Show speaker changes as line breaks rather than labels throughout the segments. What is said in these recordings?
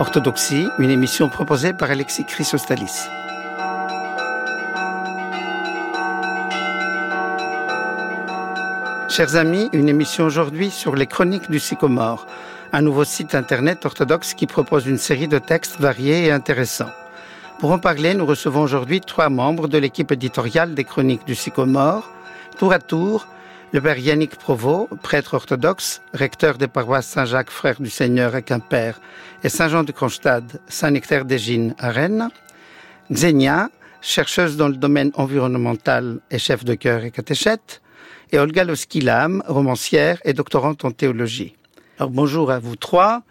Orthodoxie, une émission proposée par Alexis Chrysostalis. Chers amis, une émission aujourd'hui sur les chroniques du sycomore, un nouveau site internet orthodoxe qui propose une série de textes variés et intéressants. Pour en parler, nous recevons aujourd'hui trois membres de l'équipe éditoriale des chroniques du sycomore. Tour à tour, le père Yannick Provost, prêtre orthodoxe, recteur des paroisses Saint-Jacques, frère du Seigneur à Quimper, et Saint-Jean de Kronstadt, Saint-Nectaire d'Égine à Rennes. Xenia, chercheuse dans le domaine environnemental et chef de chœur et catéchète et Olga Loskilam, romancière et doctorante en théologie. Alors bonjour à vous trois.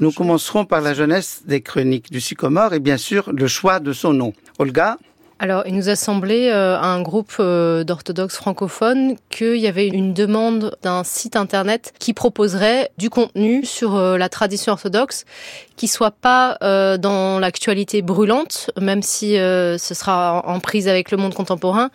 Nous commencerons par la jeunesse des chroniques du sycomore et bien sûr le choix de son nom. Olga
alors, il nous a semblé euh, à un groupe euh, d'orthodoxes francophones qu'il y avait une demande d'un site internet qui proposerait du contenu sur euh, la tradition orthodoxe qui soit pas dans l'actualité brûlante, même si ce sera en prise avec le monde contemporain,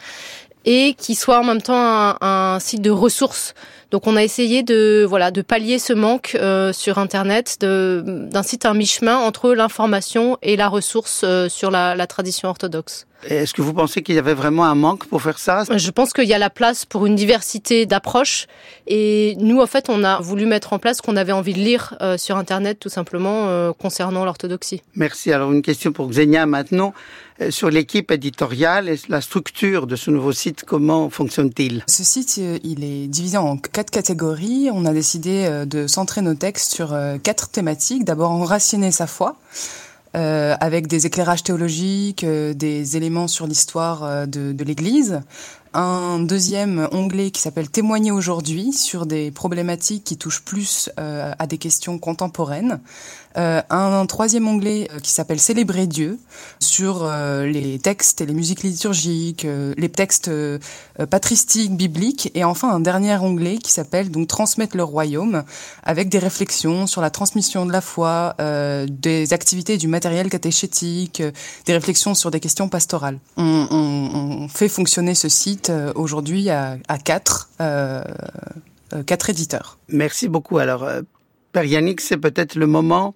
et qui soit en même temps un, un site de ressources. Donc on a essayé de voilà de pallier ce manque euh, sur internet d'un site à mi-chemin entre l'information et la ressource euh, sur la, la tradition orthodoxe.
Est-ce que vous pensez qu'il y avait vraiment un manque pour faire ça?
Je pense qu'il y a la place pour une diversité d'approches. Et nous, en fait, on a voulu mettre en place ce qu'on avait envie de lire euh, sur Internet, tout simplement, euh, concernant l'orthodoxie.
Merci. Alors, une question pour Xenia maintenant. Euh, sur l'équipe éditoriale et la structure de ce nouveau site, comment fonctionne-t-il?
Ce site, il est divisé en quatre catégories. On a décidé de centrer nos textes sur quatre thématiques. D'abord, enraciner sa foi. Euh, avec des éclairages théologiques, euh, des éléments sur l'histoire euh, de, de l'Église, un deuxième onglet qui s'appelle Témoigner aujourd'hui sur des problématiques qui touchent plus euh, à des questions contemporaines. Euh, un, troisième onglet euh, qui s'appelle Célébrer Dieu sur les textes et les musiques liturgiques, les textes patristiques, bibliques. Et enfin un dernier onglet qui s'appelle donc Transmettre le royaume avec des réflexions sur la transmission de la foi, des activités du matériel catéchétique, des réflexions sur des questions pastorales. On, fait fonctionner ce site euh, aujourd'hui à, quatre, euh, euh, quatre éditeurs.
Merci beaucoup. Alors, Père Yannick, c'est peut-être le moment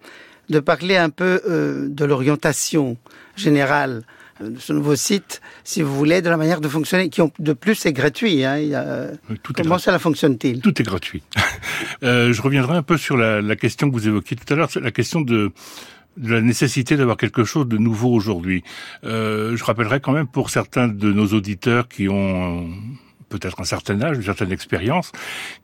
de parler un peu de l'orientation générale de ce nouveau site, si vous voulez, de la manière de fonctionner, qui ont de plus est gratuit. Hein, il tout comment cela fonctionne-t-il?
Tout est gratuit. je reviendrai un peu sur la, la, question que vous évoquiez tout à l'heure, la question de de la nécessité d'avoir quelque chose de nouveau aujourd'hui. Euh, je rappellerai quand même pour certains de nos auditeurs qui ont peut-être un certain âge, une certaine expérience,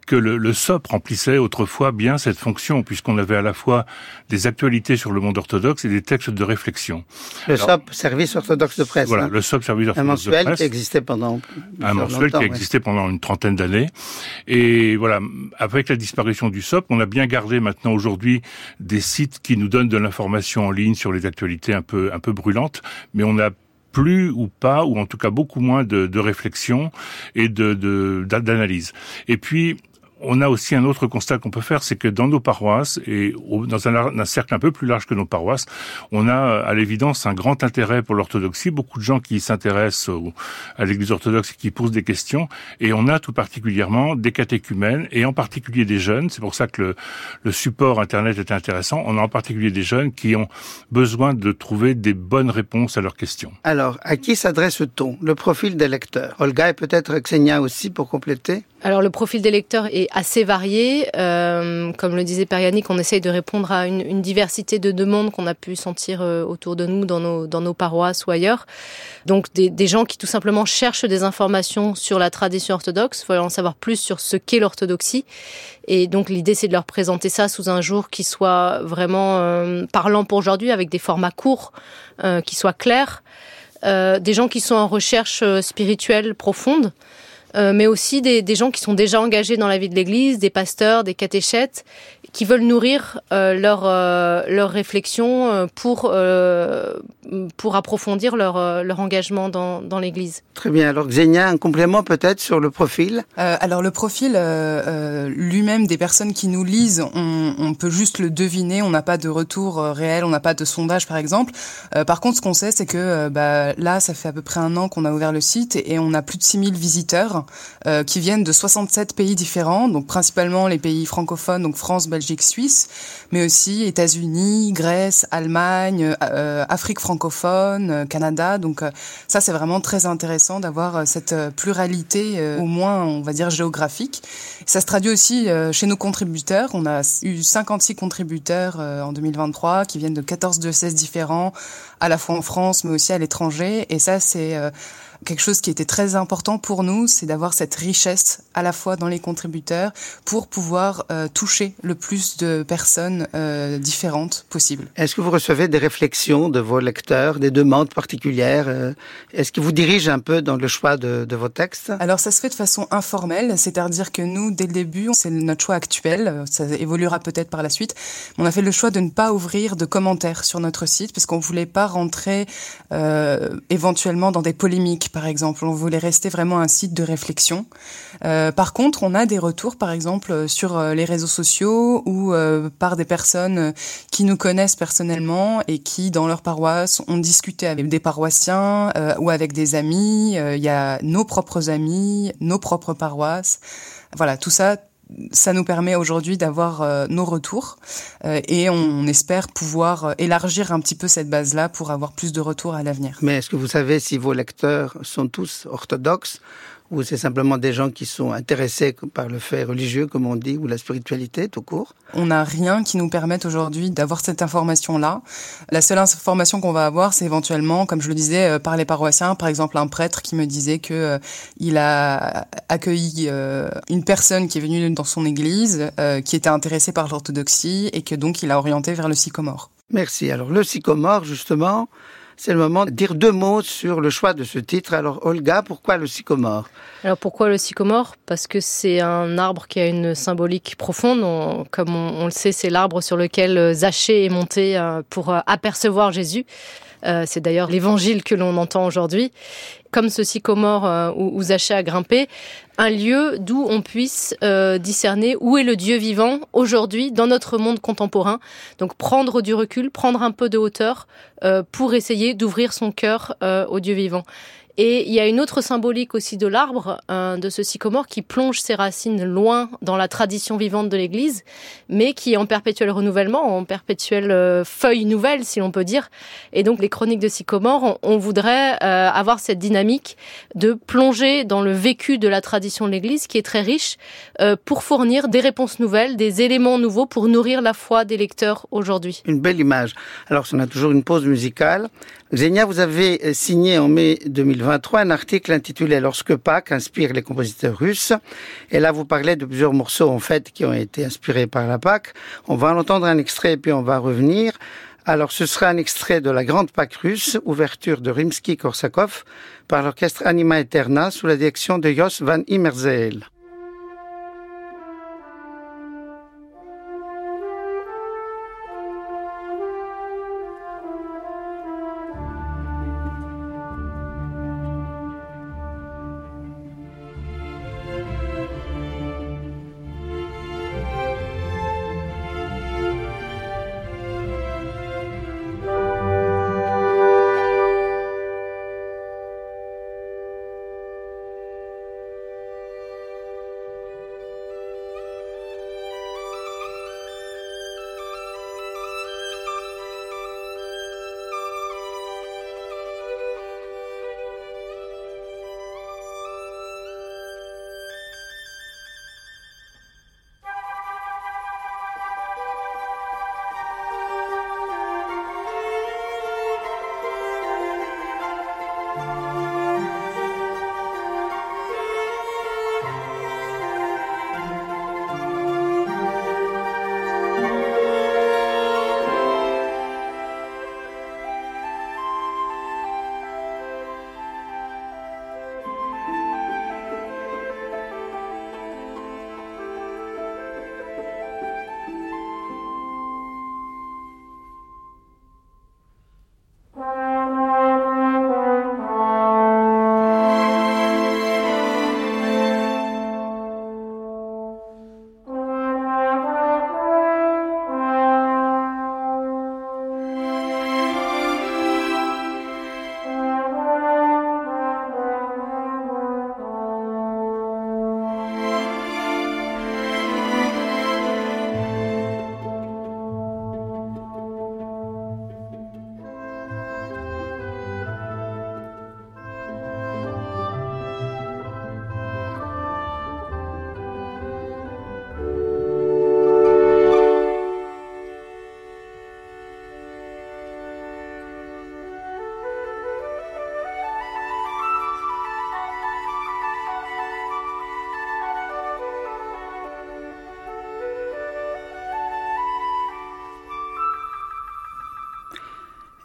que le, le, SOP remplissait autrefois bien cette fonction, puisqu'on avait à la fois des actualités sur le monde orthodoxe et des textes de réflexion.
Le SOP, service orthodoxe de presse.
Voilà, hein. le SOP, service orthodoxe
de presse. Un mensuel qui existait pendant
un mensuel qui existait pendant une trentaine d'années. Et voilà, avec la disparition du SOP, on a bien gardé maintenant aujourd'hui des sites qui nous donnent de l'information en ligne sur les actualités un peu un peu brûlantes, mais on a plus ou pas, ou en tout cas beaucoup moins de, de réflexion et de d'analyse. Et puis on a aussi un autre constat qu'on peut faire, c'est que dans nos paroisses et dans un, cercle un peu plus large que nos paroisses, on a à l'évidence un grand intérêt pour l'orthodoxie, beaucoup de gens qui s'intéressent à l'Église orthodoxe et qui posent des questions, et on a tout particulièrement des catéchumènes et en particulier des jeunes. C'est pour ça que le, le support Internet est intéressant. On a en particulier des jeunes qui ont besoin de trouver des bonnes réponses à leurs questions.
Alors, à qui s'adresse-t-on? Le profil des lecteurs? Olga et peut-être Xenia aussi pour compléter?
Alors, le profil des lecteurs est assez varié. Euh, comme le disait Perianic, on essaye de répondre à une, une diversité de demandes qu'on a pu sentir euh, autour de nous, dans nos, dans nos paroisses ou ailleurs. Donc des, des, gens qui tout simplement cherchent des informations sur la tradition orthodoxe, veulent en savoir plus sur ce qu'est l'orthodoxie. Et donc l'idée, c'est de leur présenter ça sous un jour qui soit vraiment euh, parlant pour aujourd'hui, avec des formats courts, euh, qui soient clairs. Euh, des gens qui sont en recherche euh, spirituelle profonde. Euh, mais aussi des, des, gens qui sont déjà engagés dans la vie de l'Église, des pasteurs, des catéchètes, qui veulent nourrir euh, leur euh, leur réflexion euh, pour euh, pour approfondir leur leur engagement dans dans l'Église.
Très bien. Alors Xenia, un complément peut-être sur le profil?
alors le profil lui-même des personnes qui nous lisent, on, on peut juste le deviner. On n'a pas de retour réel, on n'a pas de sondage par exemple. par contre, ce qu'on sait, c'est que bah, là, ça fait à peu près un an qu'on a ouvert le site et on a plus de 6000 visiteurs euh, qui viennent de 67 pays différents, donc principalement les pays francophones, donc France, Belgique, Suisse, mais aussi États-Unis, Grèce, Allemagne, euh, Afrique francophone, Canada. Donc ça, c'est vraiment très intéressant d'avoir cette pluralité, au moins, on va dire, géographique. Ça se traduit aussi chez nos contributeurs. On a eu 56 contributeurs en 2023 qui viennent de 14 16 différents, à la fois en France, mais aussi à l'étranger. Et ça, c'est quelque chose qui était très important pour nous, c'est d'avoir cette richesse à la fois dans les contributeurs pour pouvoir euh, toucher le plus de personnes euh, différentes possible.
Est-ce que vous recevez des réflexions de vos lecteurs, des demandes particulières euh, Est-ce qu'ils vous dirigent un peu dans le choix de, de vos textes?
Alors ça se fait de façon informelle, c'est-à-dire que nous, dès le début, c'est notre choix actuel, ça évoluera peut-être par la suite, on a fait le choix de ne pas ouvrir de commentaires sur notre site parce qu'on voulait pas rentrer éventuellement dans des polémiques par exemple. On voulait rester vraiment un site de réflexion. Euh, par contre, on a des retours, par exemple, sur euh, les réseaux sociaux ou euh, par des personnes qui nous connaissent personnellement et qui, dans leur paroisse, ont discuté avec des paroissiens ou avec des amis. Il y a nos propres amis, nos propres paroisses. Voilà, tout ça, ça nous permet aujourd'hui d'avoir euh, nos retours euh, et on, espère pouvoir euh, élargir un petit peu cette base-là pour avoir plus de retours à l'avenir.
Mais est-ce que vous savez si vos lecteurs sont tous orthodoxes? Ou c'est simplement des gens qui sont intéressés par le fait religieux, comme on dit, ou la spiritualité tout court?
On n'a rien qui nous permette aujourd'hui d'avoir cette information-là. La seule information qu'on va avoir, c'est éventuellement, comme je le disais, euh, par les paroissiens, par exemple un prêtre qui me disait que euh, il a accueilli euh, une personne qui est venue dans son église, qui était intéressée par l'orthodoxie, et que donc il a orienté vers le sycomore.
Merci. Alors le sycomore, justement, c'est le moment de dire deux mots sur le choix de ce titre. Alors Olga, pourquoi le sycomore?
Alors pourquoi le sycomore? Parce que c'est un arbre qui a une symbolique profonde. comme on, le sait, c'est l'arbre sur lequel Zachée est monté euh, pour euh, apercevoir Jésus. Euh, c'est d'ailleurs l'évangile que l'on entend aujourd'hui. Comme ce sycomore euh, où, Zachée a grimpé, un lieu d'où on puisse euh, discerner où est le Dieu vivant aujourd'hui dans notre monde contemporain. Donc prendre du recul, prendre un peu de hauteur pour essayer d'ouvrir son cœur au Dieu vivant. Et il y a une autre symbolique aussi de l'arbre, euh, de ce sycomore, qui plonge ses racines loin dans la tradition vivante de l'Église, mais qui est en perpétuel renouvellement, en perpétuelle euh, feuille nouvelle, si l'on peut dire. Et donc les chroniques de sycomore, on, voudrait euh, avoir cette dynamique de plonger dans le vécu de la tradition de l'Église, qui est très riche, pour fournir des réponses nouvelles, des éléments nouveaux pour nourrir la foi des lecteurs aujourd'hui.
Une belle image. Alors, on a toujours une pause musicale. Xenia, vous avez signé en mai 2020 un article intitulé Lorsque Pâques inspire les compositeurs russes. Et là, vous parlez de plusieurs morceaux, en fait, qui ont été inspirés par la Pâques. On va en entendre un extrait et puis on va revenir. Alors, ce sera un extrait de la Grande Pâque russe, ouverture de Rimsky-Korsakov par l'orchestre Anima Eterna sous la direction de Jos van Immerzeel.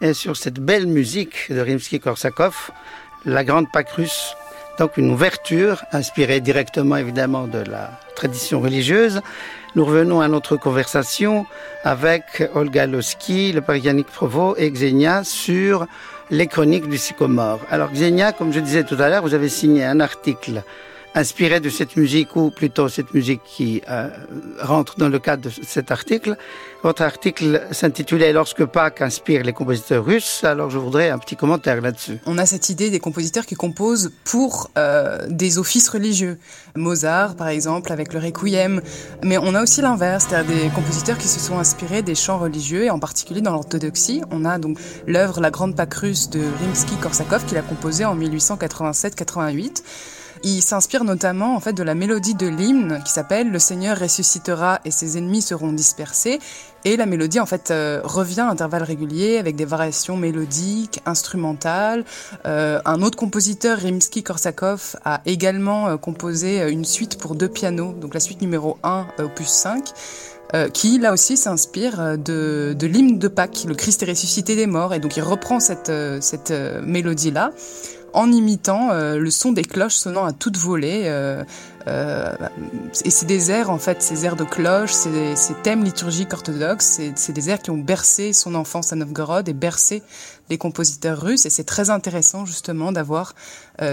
Et sur cette belle musique de Rimsky-Korsakov, la Grande Pâque russe. Donc une ouverture inspirée directement évidemment de la tradition religieuse. Nous revenons à notre conversation avec Olga Losky, le père Yannick Provost et Xenia sur les chroniques du sycomore. Alors Xenia, comme je disais tout à l'heure, vous avez signé un article inspiré de cette musique, ou plutôt cette musique qui euh, rentre dans le cadre de cet article. Votre article s'intitulait Lorsque Pâques inspire les compositeurs russes. Alors je voudrais un petit commentaire là-dessus.
On a cette idée des compositeurs qui composent pour euh, des offices religieux. Mozart, par exemple, avec le Requiem. Mais on a aussi l'inverse, c'est-à-dire des compositeurs qui se sont inspirés des chants religieux, et en particulier dans l'orthodoxie. On a donc l'œuvre La Grande Pâque russe de Rimsky-Korsakov qu'il a composée en 1887-88. Il s'inspire notamment en fait de la mélodie de l'hymne qui s'appelle Le Seigneur ressuscitera et ses ennemis seront dispersés. Et la mélodie en fait euh, revient à intervalles réguliers avec des variations mélodiques, instrumentales. Euh, un autre compositeur, Rimsky-Korsakov, a également euh, composé une suite pour deux pianos, donc la suite numéro 1, opus 5 qui là aussi s'inspire de, l'hymne de Pâques, le Christ est ressuscité des morts, et donc il reprend cette, cette mélodie-là en imitant euh, le son des cloches sonnant à toute volée. Euh, euh, et c'est des airs, en fait, ces airs de cloches, ces, ces thèmes liturgiques orthodoxes, c'est des airs qui ont bercé son enfance à Novgorod et bercé les compositeurs russes. Et c'est très intéressant, justement, d'avoir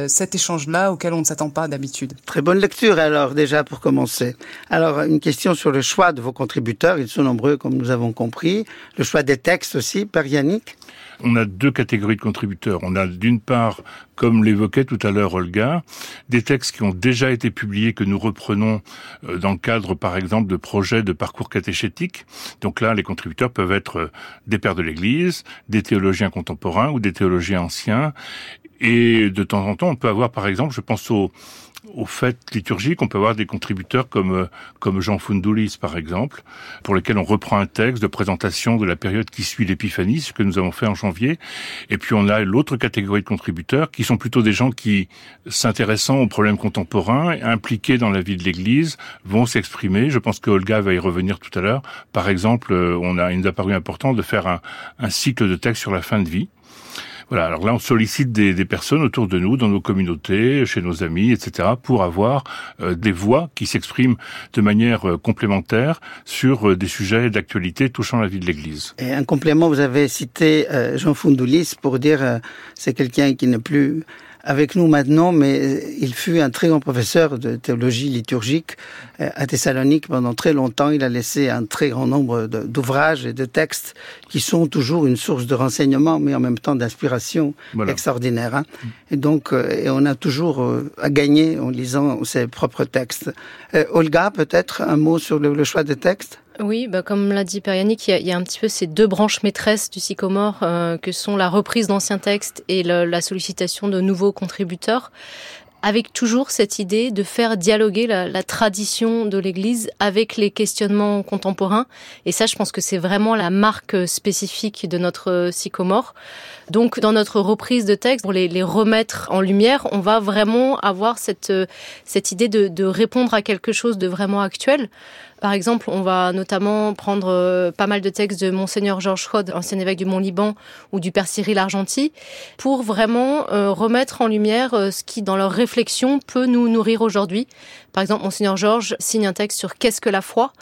cet échange-là auquel on ne s'attend pas d'habitude.
Très bonne lecture, alors, déjà, pour commencer. Alors, une question sur le choix de vos contributeurs. Ils sont nombreux, comme nous avons compris. Le choix des textes aussi, Père Yannick?
On a deux catégories de contributeurs. On a d'une part, comme l'évoquait tout à l'heure Olga, des textes qui ont déjà été publiés que nous reprenons euh, dans le cadre, par exemple, de projets de parcours catéchétique. Donc là, les contributeurs peuvent être euh, des pères de l'Église, des théologiens contemporains ou des théologiens anciens. Et de temps en temps, on peut avoir, par exemple, je pense aux aux fêtes liturgiques, on peut avoir des contributeurs comme euh, comme Jean Fundoulis par exemple, pour lesquels on reprend un texte de présentation de la période qui suit l'épiphanie, ce que nous avons fait en janvier. Et puis on a l'autre catégorie de contributeurs qui sont plutôt des gens qui, s'intéressant aux problèmes contemporains, impliqués dans la vie de l'Église, vont s'exprimer. Je pense que Olga va y revenir tout à l'heure. Par exemple, euh, on a, il nous a paru important de faire un, un cycle de textes sur la fin de vie. Voilà, alors là, on sollicite des, des, personnes autour de nous, dans nos communautés, chez nos amis, etc., pour avoir euh, des voix qui s'expriment de manière euh, complémentaire sur euh, des sujets d'actualité touchant la vie de l'Église.
Et un complément, vous avez cité Jean Fundoulis pour dire c'est quelqu'un qui n'est plus avec nous maintenant, mais il fut un très grand professeur de théologie liturgique euh, à Thessalonique pendant très longtemps. Il a laissé un très grand nombre d'ouvrages et de textes qui sont toujours une source de renseignement, mais en même temps d'inspiration extraordinaire. Hein. Et donc, euh, et on a toujours euh, à gagner en lisant ses propres textes. Olga, peut-être un mot sur le, le choix des textes?
Oui, bah comme l'a dit Perianic, il, il y, a, un petit peu ces deux branches maîtresses du sycomore euh, que sont la reprise d'anciens textes et le, la sollicitation de nouveaux contributeurs avec toujours cette idée de faire dialoguer la, la tradition de l'Église avec les questionnements contemporains. Et ça, je pense que c'est vraiment la marque spécifique de notre sycomore. Donc, dans notre reprise de texte, pour les, les, remettre en lumière, on va vraiment avoir cette, cette idée de, de répondre à quelque chose de vraiment actuel. Par exemple, on va notamment prendre euh, pas mal de textes de Monseigneur Georges Rod, ancien évêque du Mont-Liban, ou du Père Cyril Argenty, pour vraiment euh, remettre en lumière euh, ce qui, dans leur réflexion, peut nous nourrir aujourd'hui. Par exemple, Monseigneur Georges signe un texte sur qu'est-ce que la foi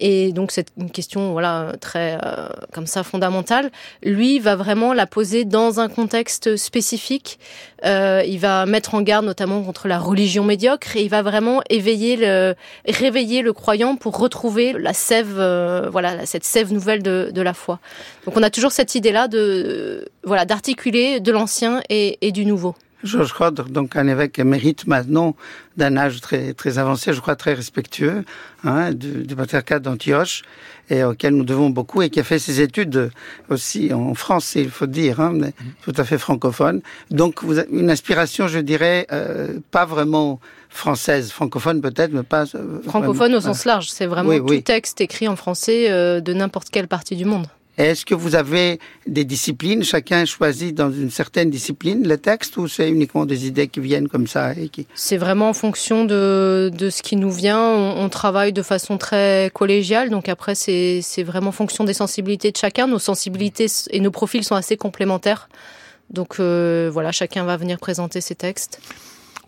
et donc c'est une question voilà très euh, comme ça fondamentale. Lui va vraiment la poser dans un contexte spécifique. Euh, il va mettre en garde notamment contre la religion médiocre et il va vraiment éveiller le réveiller le croyant pour retrouver la sève euh, voilà cette sève nouvelle de, de la foi. Donc on a toujours cette idée là de voilà d'articuler de l'ancien et, et du nouveau.
Georges Rodre, donc un évêque mérite maintenant d'un âge très très avancé, je crois très respectueux, hein, du, du patriarcat d'Antioche, et auquel nous devons beaucoup, et qui a fait ses études aussi en France, il faut dire, hein, mais tout à fait francophone. Donc vous avez une inspiration, je dirais, euh, pas vraiment française, francophone peut-être, mais pas...
Euh, francophone vraiment, au sens large, c'est vraiment oui, tout oui. texte écrit en français euh, de n'importe quelle partie du monde.
Est-ce que vous avez des disciplines? Chacun choisit dans une certaine discipline le texte ou c'est uniquement des idées qui viennent comme ça et qui...
C'est vraiment en fonction de, de ce qui nous vient. On, travaille de façon très collégiale, donc après c'est vraiment en fonction des sensibilités de chacun. Nos sensibilités et nos profils sont assez complémentaires. Donc euh, voilà, chacun va venir présenter ses textes.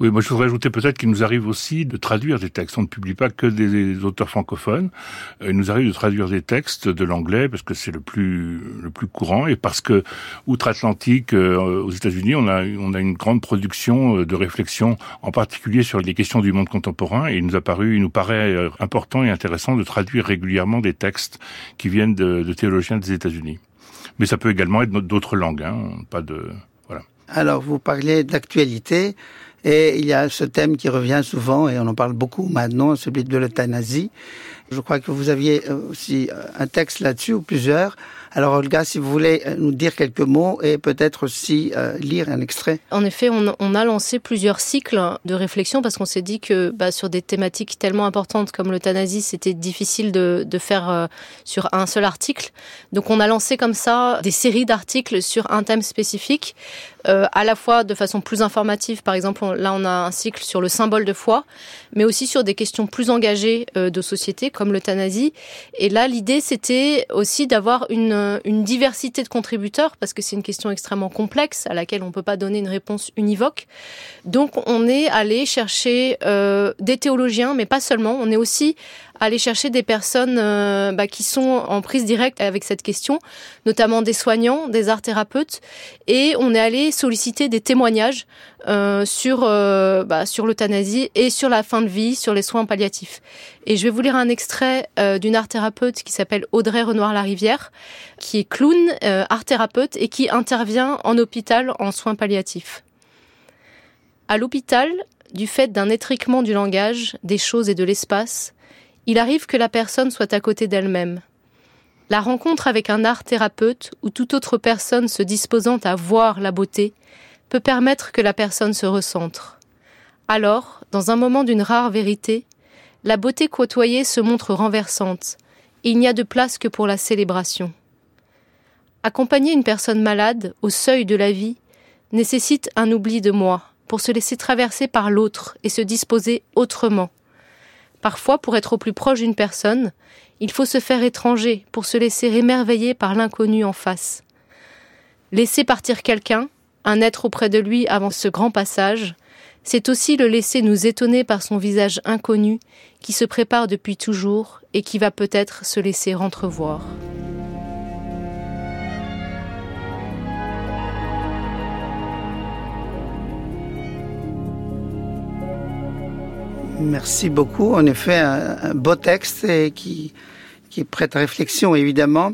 Oui, moi je voudrais ajouter peut-être qu'il nous arrive aussi de traduire des textes. On ne publie pas que des auteurs francophones. Euh, il nous arrive de traduire des textes de l'anglais parce que c'est le plus le plus courant et parce que outre-Atlantique, euh, aux États-Unis, on a on a une grande production euh, de réflexion, en particulier sur les questions du monde contemporain. Et il nous a paru, il nous paraît important et intéressant de traduire régulièrement des textes qui viennent de, de théologiens des États-Unis. Mais ça peut également être d'autres langues, hein, pas de voilà.
Alors vous parlez d'actualité. Et il y a ce thème qui revient souvent, et on en parle beaucoup maintenant, celui de l'euthanasie. Je crois que vous aviez aussi un texte là-dessus, ou plusieurs. Alors Olga, si vous voulez euh, nous dire quelques mots et peut-être aussi euh, lire un extrait.
En effet, on, a lancé plusieurs cycles de réflexion parce qu'on s'est dit que bah, sur des thématiques tellement importantes comme l'euthanasie, c'était difficile de, faire euh, sur un seul article. Donc on a lancé comme ça des séries d'articles sur un thème spécifique, euh, à la fois de façon plus informative. Par exemple, là on a un cycle sur le symbole de foi, mais aussi sur des questions plus engagées euh, de société comme l'euthanasie. Et là, l'idée c'était aussi d'avoir une une diversité de contributeurs parce que c'est une question extrêmement complexe à laquelle on peut pas donner une réponse univoque. Donc on est allé chercher euh, des théologiens, mais pas seulement. On est aussi allé chercher des personnes euh, bah, qui sont en prise directe avec cette question, notamment des soignants, des art thérapeutes, et on est allé solliciter des témoignages euh, sur euh, bah, sur l'euthanasie et sur la fin de vie, sur les soins palliatifs. Et je vais vous lire un extrait euh, d'une art thérapeute qui s'appelle Audrey Renoir-Larivière, qui est clown, art thérapeute et qui intervient en hôpital en soins palliatifs. À l'hôpital, du fait d'un étriquement du langage, des choses et de l'espace, il arrive que la personne soit à côté d'elle-même. La rencontre avec un art thérapeute ou toute autre personne se disposant à voir la beauté peut permettre que la personne se recentre. Alors, dans un moment d'une rare vérité, la beauté côtoyée se montre renversante. Il n'y a de place que pour la célébration. Accompagner une personne malade au seuil de la vie nécessite un oubli de moi pour se laisser traverser par l'autre et se disposer autrement. Parfois, pour être au plus proche d'une personne, il faut se faire étranger pour se laisser émerveiller par l'inconnu en face. Laisser partir quelqu'un, un être auprès de lui avant ce grand passage, c'est aussi le laisser nous étonner par son visage inconnu qui se prépare depuis toujours et qui va peut-être se laisser entrevoir.
Merci beaucoup. En effet, un, beau texte et qui, qui est prêt à réflexion, évidemment.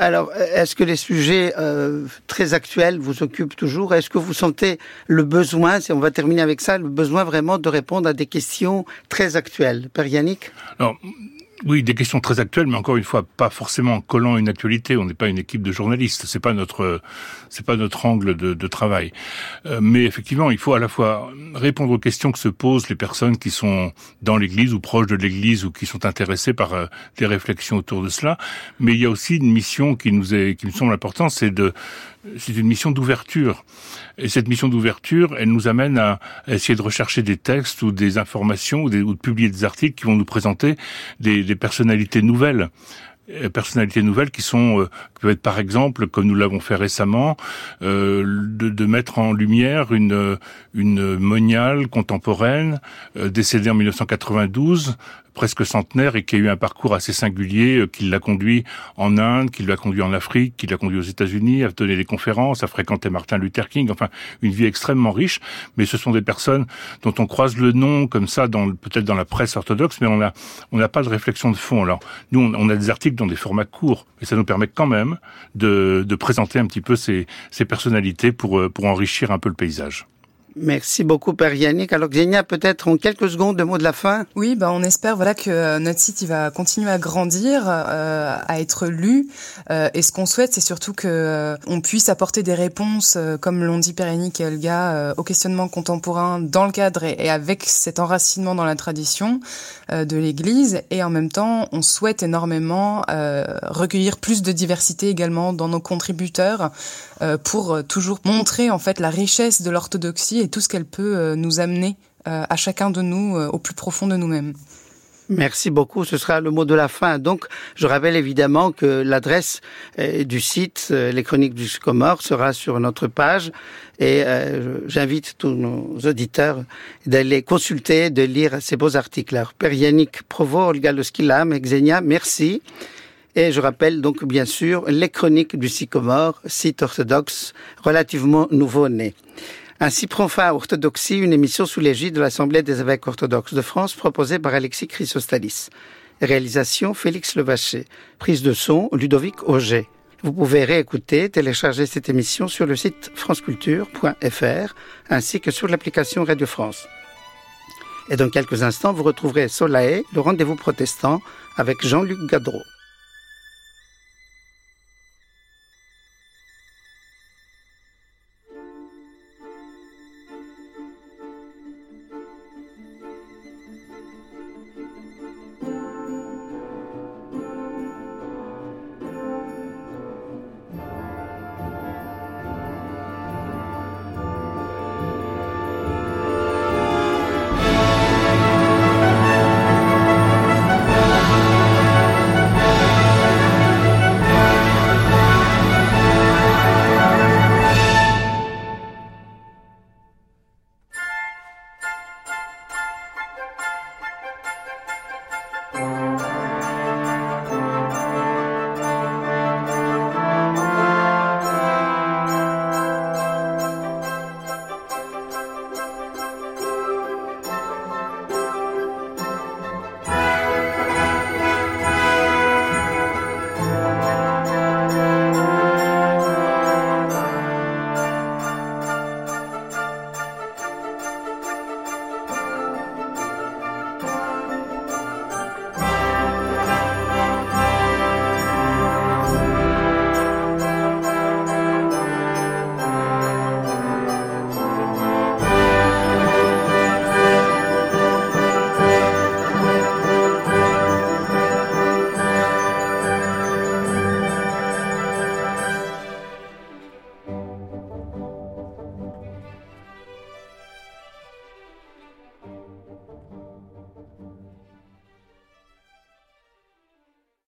Alors, est-ce que les sujets euh, très actuels vous occupent toujours? Est-ce que vous sentez le besoin, si on va terminer avec ça, le besoin vraiment de répondre à des questions très actuelles? Père Yannick?
Oui, des questions très actuelles, mais encore une fois, pas forcément en collant une actualité. On n'est pas une équipe de journalistes. C'est pas notre, c'est pas notre angle de, de travail. Euh, mais effectivement, il faut à la fois répondre aux questions que se posent les personnes qui sont dans l'Église ou proches de l'Église ou qui sont intéressées par euh, des réflexions autour de cela. Mais il y a aussi une mission qui nous est, qui me semble importante, c'est de c'est une mission d'ouverture. Et cette mission d'ouverture, elle nous amène à essayer de rechercher des textes ou des informations ou, de publier des articles qui vont nous présenter des, personnalités nouvelles euh, personnalités nouvelles qui sont euh, qui peuvent être par exemple comme nous l'avons fait récemment euh, de, mettre en lumière une une moniale contemporaine euh, décédée en 1992 presque centenaire et qui a eu un parcours assez singulier, euh, qui l'a conduit en Inde, qui l'a conduit en Afrique, qui l'a conduit aux États-Unis, à donner des conférences, à fréquenter Martin Luther King, enfin une vie extrêmement riche. Mais ce sont des personnes dont on croise le nom comme ça, dans peut-être dans la presse orthodoxe, mais on a on n'a pas de réflexion de fond. Alors nous, on, a des articles dans des formats courts, et ça nous permet quand même de, de présenter un petit peu ces, ces personnalités pour euh, pour enrichir un peu le paysage.
Merci beaucoup, Père Yannick. Alors, Xenia, peut-être en quelques secondes, de mots de la fin
Oui, bah, on espère voilà, que euh, notre site il va continuer à grandir, euh, à être lu. Euh, et ce qu'on souhaite, c'est surtout que euh, on puisse apporter des réponses, comme l'ont dit Père Yannick et Elga, aux questionnements contemporains dans le cadre et, et avec cet enracinement dans la tradition de l'Église. Et en même temps, on souhaite énormément recueillir plus de diversité également dans nos contributeurs pour toujours montrer en fait la richesse de l'orthodoxie tout ce qu'elle peut euh, nous amener euh, à chacun de nous euh, au plus profond de nous-mêmes.
Merci beaucoup. Ce sera le mot de la fin. Donc, je rappelle évidemment que l'adresse du site Les Chroniques du Sycomore sera sur notre page et j'invite tous nos auditeurs d'aller consulter, de lire ces beaux articles. Alors, Yannick Provo, Olga Loskilam et Xenia, merci. Et je rappelle donc bien sûr les Chroniques du Sycomore, site orthodoxe relativement nouveau-né. Ainsi prend fin à Orthodoxie, une émission sous l'égide de l'Assemblée des évêques orthodoxes de France proposée par Alexis Chrysostalis. Réalisation Félix Levaché. Prise de son Ludovic Auger. Vous pouvez réécouter, télécharger cette émission sur le site franceculture.fr ainsi que sur l'application Radio France. Et dans quelques instants, vous retrouverez Solae, le rendez-vous protestant avec Jean-Luc Gadreau.